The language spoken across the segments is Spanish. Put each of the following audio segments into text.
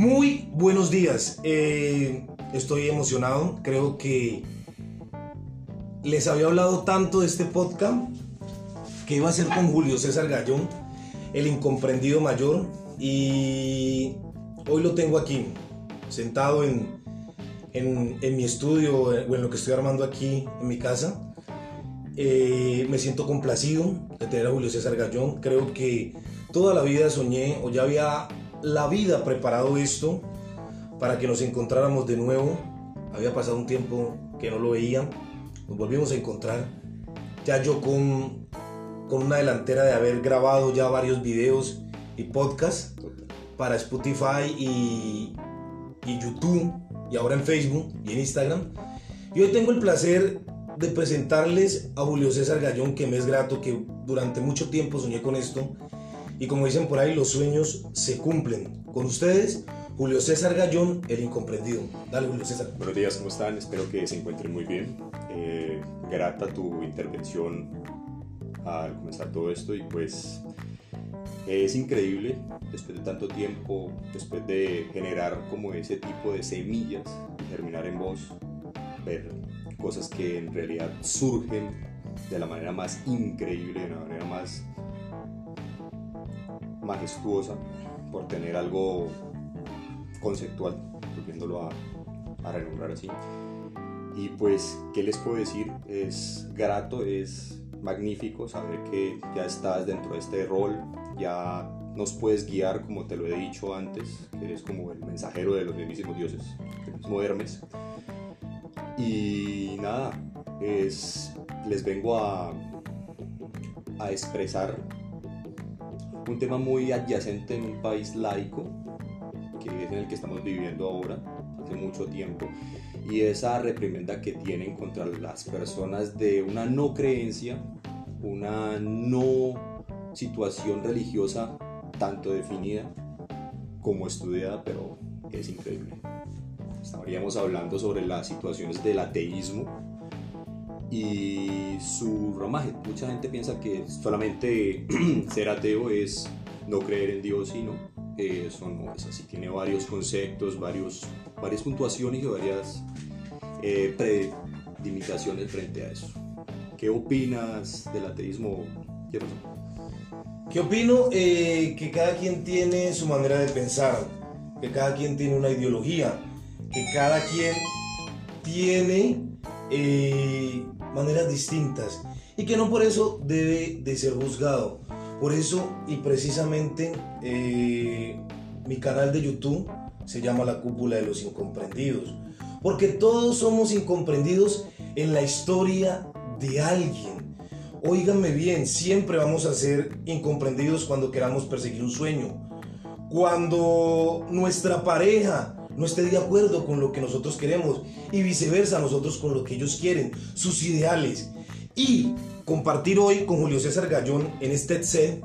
Muy buenos días. Eh, estoy emocionado. Creo que les había hablado tanto de este podcast que iba a ser con Julio César Gallón, el incomprendido mayor. Y hoy lo tengo aquí, sentado en, en, mi estudio o en lo que estoy armando aquí en mi casa. Eh, me siento complacido de tener a Julio César Gallón. Creo que toda la vida soñé o ya había la vida preparado esto para que nos encontráramos de nuevo. Había pasado un tiempo que no lo veía. Nos volvimos a encontrar. Ya yo con, con una delantera de haber grabado ya varios videos y podcasts para Spotify y, y YouTube y ahora en Facebook y en Instagram. Y hoy tengo el placer de presentarles a Julio César Gallón, que me es grato, que durante mucho tiempo soñé con esto y como dicen por ahí, los sueños se cumplen. Con ustedes, Julio César Gallón, el incomprendido. Dale, Julio César. Buenos días, ¿cómo están? Espero que se encuentren muy bien. Eh, grata tu intervención al comenzar todo esto y pues es increíble después de tanto tiempo, después de generar como ese tipo de semillas, terminar en voz, ver cosas que en realidad surgen de la manera más increíble, de la manera más majestuosa por tener algo conceptual, volviéndolo a, a renombrar así. Y pues, ¿qué les puedo decir? Es grato, es magnífico saber que ya estás dentro de este rol, ya nos puedes guiar, como te lo he dicho antes, que eres como el mensajero de los mismísimos dioses, el mismo Hermes. Y nada, es, les vengo a, a expresar un tema muy adyacente en un país laico, que es en el que estamos viviendo ahora, hace mucho tiempo, y esa reprimenda que tienen contra las personas de una no creencia, una no situación religiosa tanto definida como estudiada, pero es increíble. Estaríamos hablando sobre las situaciones del ateísmo y su ramaje. Mucha gente piensa que solamente ser ateo es no creer en Dios y. Eso no es así. Tiene varios conceptos, varios, varias puntuaciones y varias eh, frente a eso. ¿Qué opinas del ateísmo, ¿Qué opino? Eh, que cada quien tiene su manera de pensar, que cada quien tiene una ideología, que cada quien tiene eh, maneras distintas y que no por eso debe de ser juzgado. Por eso y precisamente eh, mi canal de YouTube se llama La Cúpula de los Incomprendidos. Porque todos somos incomprendidos en la historia de alguien. Óiganme bien, siempre vamos a ser incomprendidos cuando queramos perseguir un sueño. Cuando nuestra pareja no esté de acuerdo con lo que nosotros queremos y viceversa nosotros con lo que ellos quieren, sus ideales. Y compartir hoy con Julio César Gallón en este set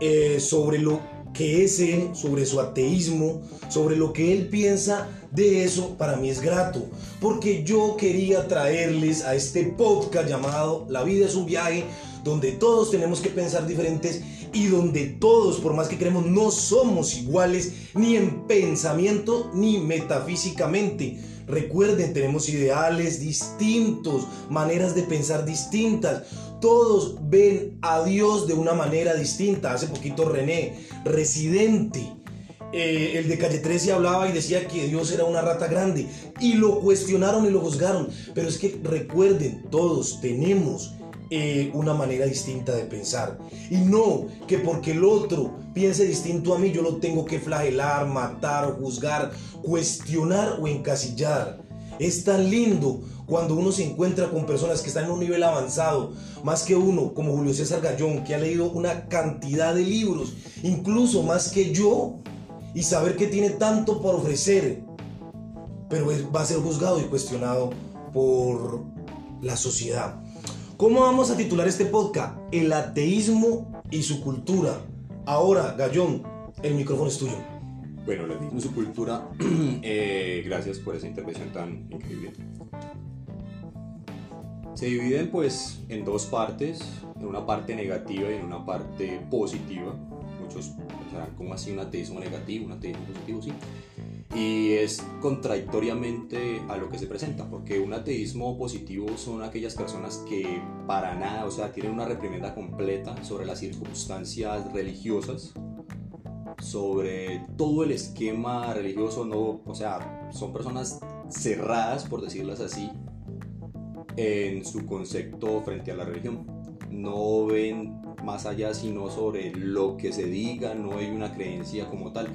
eh, sobre lo que es él, sobre su ateísmo, sobre lo que él piensa de eso, para mí es grato, porque yo quería traerles a este podcast llamado La vida es un viaje, donde todos tenemos que pensar diferentes y donde todos, por más que creemos, no somos iguales ni en pensamiento ni metafísicamente. Recuerden, tenemos ideales distintos, maneras de pensar distintas. Todos ven a Dios de una manera distinta. Hace poquito René, residente, eh, el de Calle 13 hablaba y decía que Dios era una rata grande. Y lo cuestionaron y lo juzgaron. Pero es que recuerden, todos tenemos eh, una manera distinta de pensar. Y no que porque el otro piense distinto a mí, yo lo tengo que flagelar, matar, juzgar, cuestionar o encasillar. Es tan lindo cuando uno se encuentra con personas que están en un nivel avanzado, más que uno, como Julio César Gallón, que ha leído una cantidad de libros, incluso más que yo, y saber que tiene tanto por ofrecer, pero va a ser juzgado y cuestionado por la sociedad. ¿Cómo vamos a titular este podcast? El ateísmo y su cultura. Ahora, Gallón, el micrófono es tuyo. Bueno, el ateísmo y su cultura, eh, gracias por esa intervención tan increíble. Se dividen pues en dos partes, en una parte negativa y en una parte positiva. muchos pensarán, ¿cómo así un ateísmo negativo, un ateísmo positivo? Sí. Y es contradictoriamente a lo que se presenta, porque un ateísmo positivo son aquellas personas que para nada, o sea, tienen una reprimenda completa sobre las circunstancias religiosas, sobre todo el esquema religioso, no, o sea, son personas cerradas, por decirlas así, en su concepto frente a la religión. No ven más allá sino sobre lo que se diga, no hay una creencia como tal.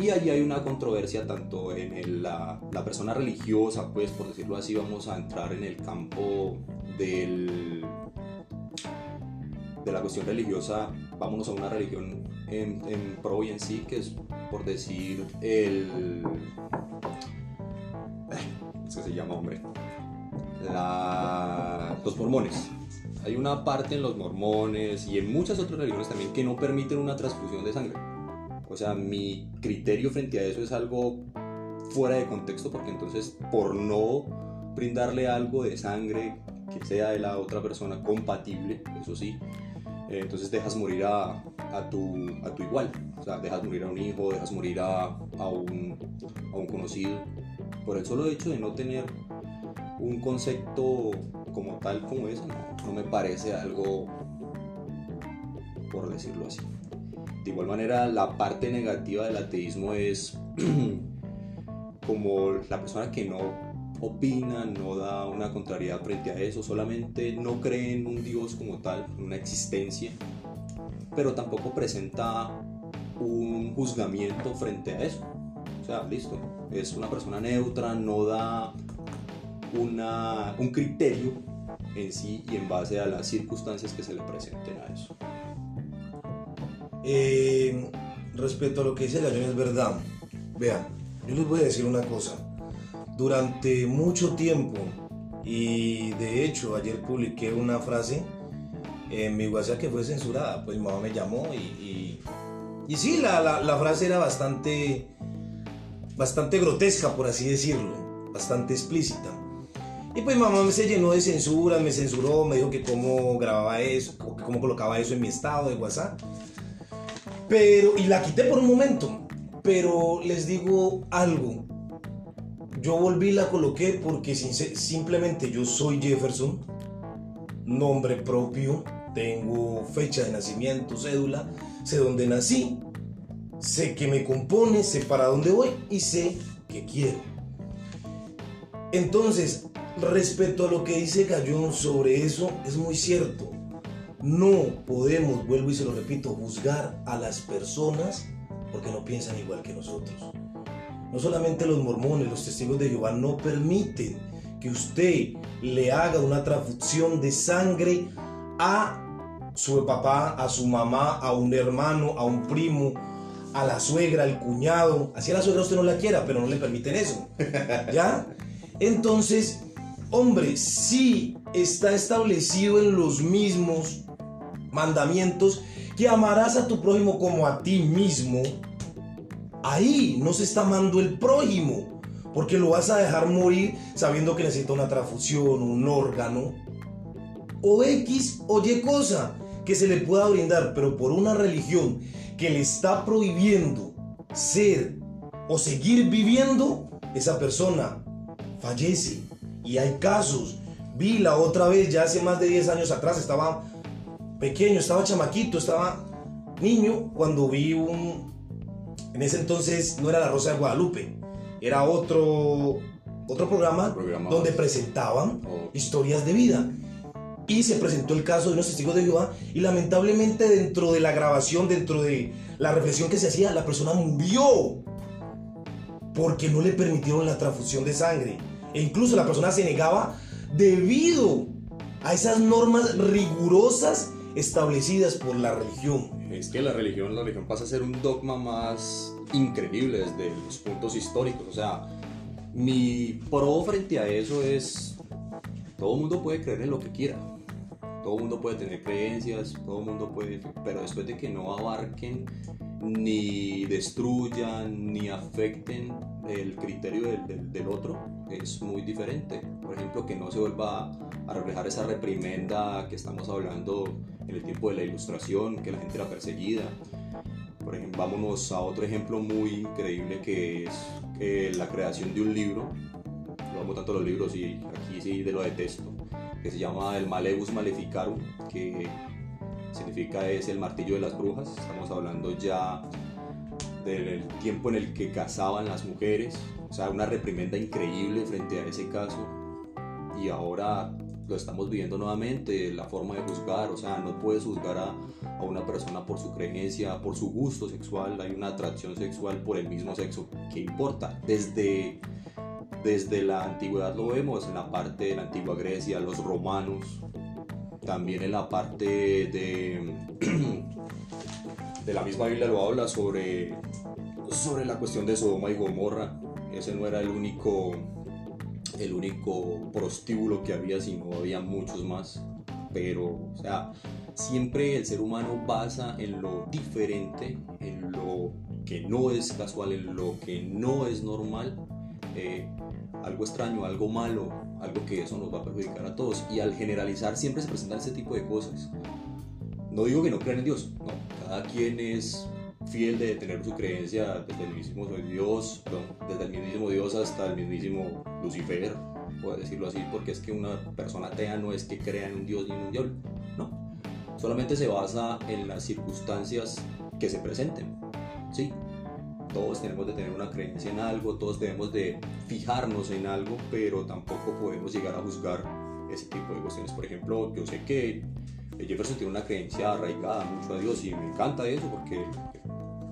Y allí hay una controversia tanto en la, la, persona religiosa, pues por decirlo así, vamos a entrar en el campo del, de la cuestión religiosa, vámonos a una religión en, en pro y en sí, que es por decir el... Es que se llama, hombre. La, los mormones. Hay una parte en los mormones y en muchas otras religiones también que no permiten una transfusión de sangre. O sea, mi criterio frente a eso es algo fuera de contexto porque entonces por no brindarle algo de sangre que sea de la otra persona compatible, eso sí, eh, entonces dejas morir a, a, tu, a tu igual. O sea, dejas morir a un hijo, dejas morir a, a, un, a un conocido. Por el solo hecho de no tener un concepto como tal como ese, no, no me parece algo, por decirlo así. De igual manera, la parte negativa del ateísmo es como la persona que no opina, no da una contrariedad frente a eso, solamente no cree en un Dios como tal, en una existencia, pero tampoco presenta un juzgamiento frente a eso. O sea, listo, es una persona neutra, no da una, un criterio en sí y en base a las circunstancias que se le presenten a eso. Eh, respecto a lo que dice Gallón es verdad. Vean, yo les voy a decir una cosa. Durante mucho tiempo, y de hecho ayer publiqué una frase en mi WhatsApp que fue censurada, pues mi mamá me llamó y, y, sí, la, la, frase era bastante, bastante grotesca, por así decirlo, bastante explícita. Y pues mamá se llenó de censuras, me censuró, me dijo que cómo grababa eso, cómo colocaba eso en mi estado de WhatsApp. Pero, y la quité por un momento. Pero les digo algo. Yo volví y la coloqué porque simplemente yo soy Jefferson, nombre propio, tengo fecha de nacimiento, cédula, sé dónde nací, sé que me compone, sé para dónde voy y sé qué quiero. Entonces, respecto a lo que dice Gallón sobre eso, es muy cierto. No podemos, vuelvo y se lo repito, juzgar a las personas porque no piensan igual que nosotros. No solamente los mormones, los testigos de Jehová no permiten que usted le haga una transfusión de sangre a su papá, a su mamá, a un hermano, a un primo, a la suegra, al cuñado. Así a la suegra usted no la quiera, pero no le permiten eso. ¿Ya? Entonces, hombre, sí está establecido en los mismos mandamientos que amarás a tu prójimo como a ti mismo, ahí no se está amando el prójimo, porque lo vas a dejar morir sabiendo que necesita una transfusión, un órgano, o X o Y cosa que se le pueda brindar, pero por una religión que le está prohibiendo ser o seguir viviendo, esa persona fallece. Y hay casos. Vi la otra vez, ya hace más de 10 años atrás, estaba pequeño, estaba chamaquito, estaba niño cuando vi un... En ese entonces no era La Rosa de Guadalupe, era otro, otro programa, donde presentaban oh. historias de vida. Y se presentó el caso de unos testigos de Jehová y lamentablemente dentro de la grabación, dentro de la reflexión que se hacía, la persona murió porque no le permitieron la transfusión de sangre. E incluso la persona se negaba debido a esas normas rigurosas establecidas por la religión. Es que la religión, la religión pasa a ser un dogma más increíble desde los puntos históricos. O sea, mi pro frente a eso es, todo el mundo puede creer en lo que quiera. Todo el mundo puede tener creencias, todo el mundo puede, pero después de que no abarquen ni destruyan ni afecten el criterio del, del, otro es muy diferente. Por ejemplo, que no se vuelva a reflejar esa reprimenda que estamos hablando en el tiempo de la ilustración, que la gente era perseguida, Por ejemplo, vámonos a otro ejemplo muy increíble que es eh, la creación de un libro. Yo amo tanto los libros y aquí sí de lo detesto. Que se llama el Malevus Maleficarum, que significa es el martillo de las brujas. Estamos hablando ya del tiempo en el que cazaban las mujeres. O sea, una reprimenda increíble frente a ese caso. Y ahora lo estamos viviendo nuevamente, la forma de juzgar, o sea, no puedes juzgar a, a, una persona por su creencia, por su gusto sexual, hay una atracción sexual por el mismo sexo, ¿qué importa? Desde, desde la antigüedad lo vemos, en la parte de la antigua Grecia, los romanos, también en la parte de, de la misma Biblia lo habla sobre, sobre la cuestión de Sodoma y Gomorra, ese no era el único el único prostíbulo que había, sino había muchos más. Pero, o sea, siempre el ser humano basa en lo diferente, en lo que no es casual, en lo que no es normal, eh, algo extraño, algo malo, algo que eso nos va a perjudicar a todos. Y al generalizar siempre se presentan ese tipo de cosas. No digo que no crean en Dios, no, cada quien es fiel de tener su creencia desde el mismo Dios, desde el mismísimo Dios hasta el mismísimo Lucifer, puedo decirlo así, porque es que una persona atea no es que crea en un Dios ni en un diablo, no. Solamente se basa en las circunstancias que se presenten, ¿sí? Todos tenemos de tener una creencia en algo, todos debemos de fijarnos en algo, pero tampoco podemos llegar a juzgar ese tipo de cuestiones. Por ejemplo, yo sé que Jefferson tiene una creencia arraigada mucho a Dios y me encanta eso porque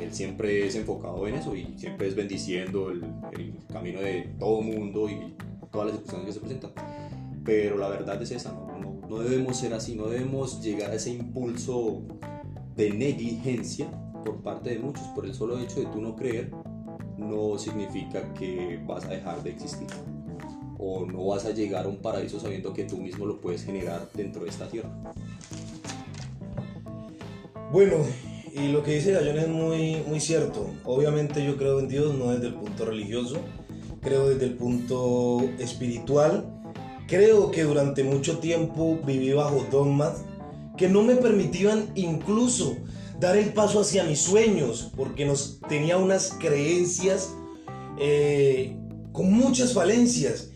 él siempre es enfocado en eso y siempre es bendiciendo el, el camino de todo mundo y todas las circunstancias que se presentan. Pero la verdad es esa, ¿no? No, no debemos ser así, no debemos llegar a ese impulso de negligencia por parte de muchos. Por el solo hecho de tú no creer, no significa que vas a dejar de existir o no vas a llegar a un paraíso sabiendo que tú mismo lo puedes generar dentro de esta tierra. Bueno, y lo que dice Gallón es muy, muy cierto. Obviamente yo creo en Dios no desde el punto religioso, creo desde el punto espiritual. Creo que durante mucho tiempo viví bajo dogmas que no me permitían incluso dar el paso hacia mis sueños, porque nos, tenía unas creencias eh, con muchas falencias.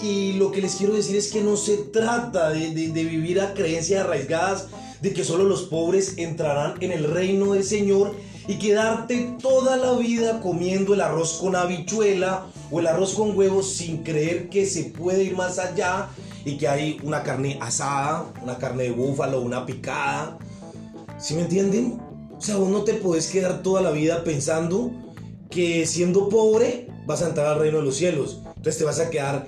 Y lo que les quiero decir es que no se trata de, de, de vivir a creencias arraigadas de que solo los pobres entrarán en el reino del Señor y quedarte toda la vida comiendo el arroz con habichuela o el arroz con huevos sin creer que se puede ir más allá y que hay una carne asada, una carne de búfalo, una picada. ¿Sí me entienden? O sea, vos no te puedes quedar toda la vida pensando que siendo pobre vas a entrar al reino de los cielos. Entonces te vas a quedar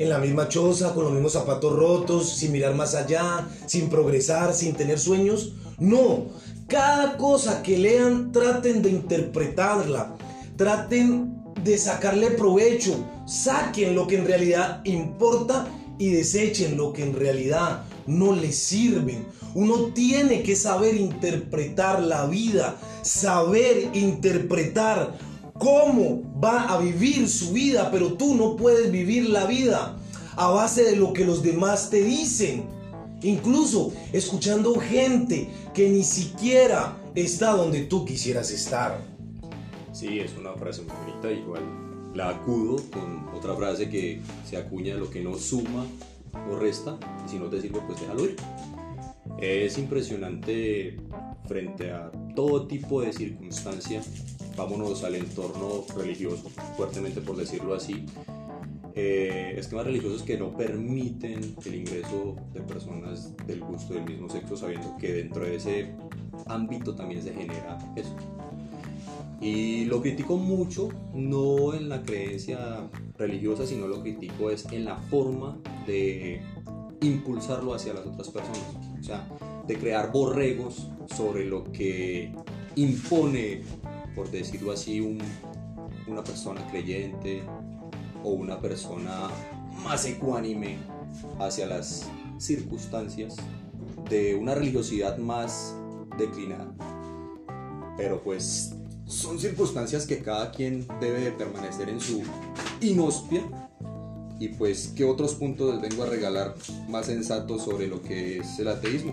en la misma choza, con los mismos zapatos rotos, sin mirar más allá, sin progresar, sin tener sueños. No, cada cosa que lean traten de interpretarla, traten de sacarle provecho, saquen lo que en realidad importa y desechen lo que en realidad no les sirven. Uno tiene que saber interpretar la vida, saber interpretar cómo va a vivir su vida, pero tú no puedes vivir la vida a base de lo que los demás te dicen. Incluso escuchando gente que ni siquiera está donde tú quisieras estar. Sí, es una frase muy bonita, igual la acudo con otra frase que se acuña lo que no suma o resta, y si no te sirve, pues déjalo ir. Es impresionante frente a todo tipo de circunstancia vámonos al entorno religioso, fuertemente por decirlo así, eh, esquemas religiosos que no permiten el ingreso de personas del gusto del mismo sexo, sabiendo que dentro de ese ámbito también se genera eso. Y lo critico mucho, no en la creencia religiosa, sino lo critico es en la forma de impulsarlo hacia las otras personas. O sea, de crear borregos sobre lo que impone por decirlo así, una persona creyente o una persona más ecuánime hacia las circunstancias de una religiosidad más declinada. Pero pues son circunstancias que cada quien debe de permanecer en su inospia. Y pues, ¿qué otros puntos les vengo a regalar más sensatos sobre lo que es el ateísmo?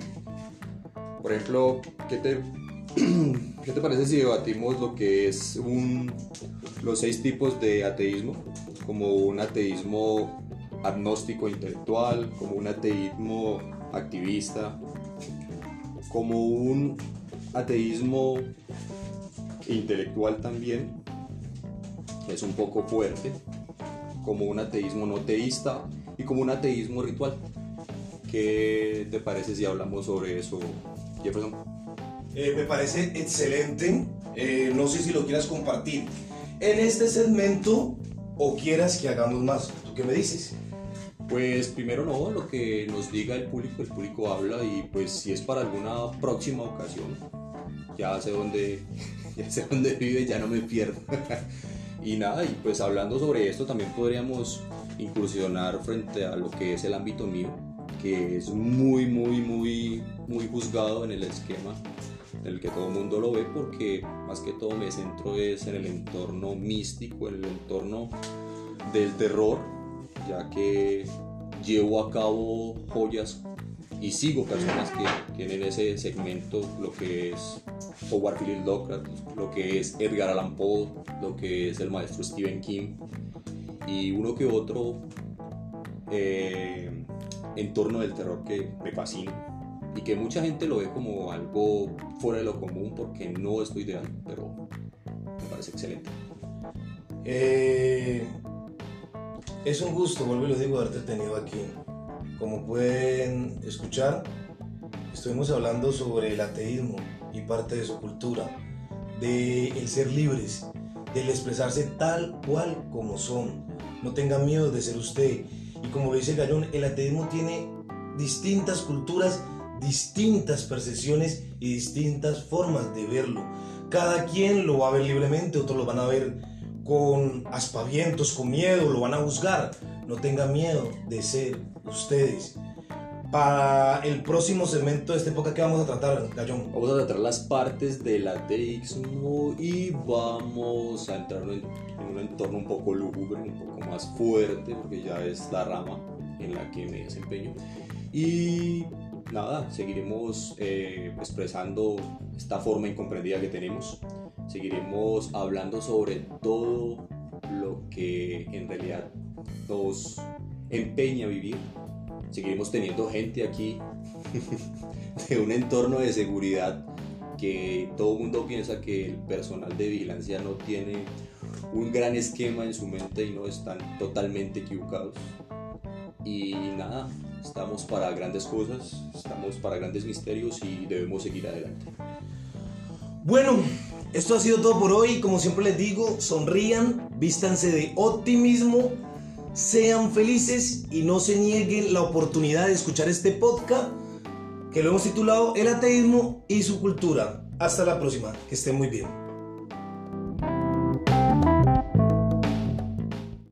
Por ejemplo, ¿qué te ¿qué te parece si debatimos lo que es un, los seis tipos de ateísmo? Como un ateísmo agnóstico intelectual, como un ateísmo activista, como un ateísmo intelectual también, que es un poco fuerte, como un ateísmo no teísta y como un ateísmo ritual. ¿Qué te parece si hablamos sobre eso, Jefferson? Eh, me parece excelente. Eh, no sé si lo quieras compartir en este segmento o quieras que hagamos más. ¿Tú qué me dices? Pues primero no, lo que nos diga el público, el público habla y pues si es para alguna próxima ocasión, ya sé dónde, ya sé dónde vive, ya no me pierdo. y nada, y pues hablando sobre esto también podríamos incursionar frente a lo que es el ámbito mío, que es muy, muy, muy, muy juzgado en el esquema en el que todo el mundo lo ve porque más que todo me centro es en el entorno místico, en el entorno del terror ya que llevo a cabo joyas y sigo personas que tienen ese segmento, lo que es Howard Phillips Lovecraft, lo que es Edgar Allan Poe, lo que es el maestro Stephen King y uno que otro eh, entorno del terror que me fascina y que mucha gente lo ve como algo fuera de lo común porque no es lo ideal, pero me parece excelente. Eh, es un gusto, vuelvo y lo digo, haberte tenido aquí. Como pueden escuchar, estuvimos hablando sobre el ateísmo y parte de su cultura, de el ser libres, del expresarse tal cual como son. No tengan miedo de ser usted. Y como dice Gallón, el ateísmo tiene distintas culturas, distintas percepciones y distintas formas de verlo. Cada quien lo va a ver libremente, otros lo van a ver con aspavientos, con miedo, lo van a juzgar. No tengan miedo de ser ustedes. Para el próximo segmento de esta época, ¿qué vamos a tratar, Gallón? Vamos a tratar las partes del ateísmo y vamos a entrar en, un entorno un poco lúgubre, un poco más fuerte, porque ya es la rama en la que me desempeño. Y nada, seguiremos eh, expresando esta forma incomprendida que tenemos seguiremos hablando sobre todo lo que en realidad nos empeña vivir. Seguiremos teniendo gente aquí de un entorno de seguridad que todo el mundo piensa que el personal de vigilancia no tiene un gran esquema en su mente y no están totalmente equivocados. Y nada, estamos para grandes cosas, estamos para grandes misterios y debemos seguir adelante. Bueno, esto ha sido todo por hoy. Como siempre les digo, sonrían, vístanse de optimismo, sean felices y no se nieguen la oportunidad de escuchar este podcast que lo hemos titulado El ateísmo y su cultura. Hasta la próxima, que estén muy bien.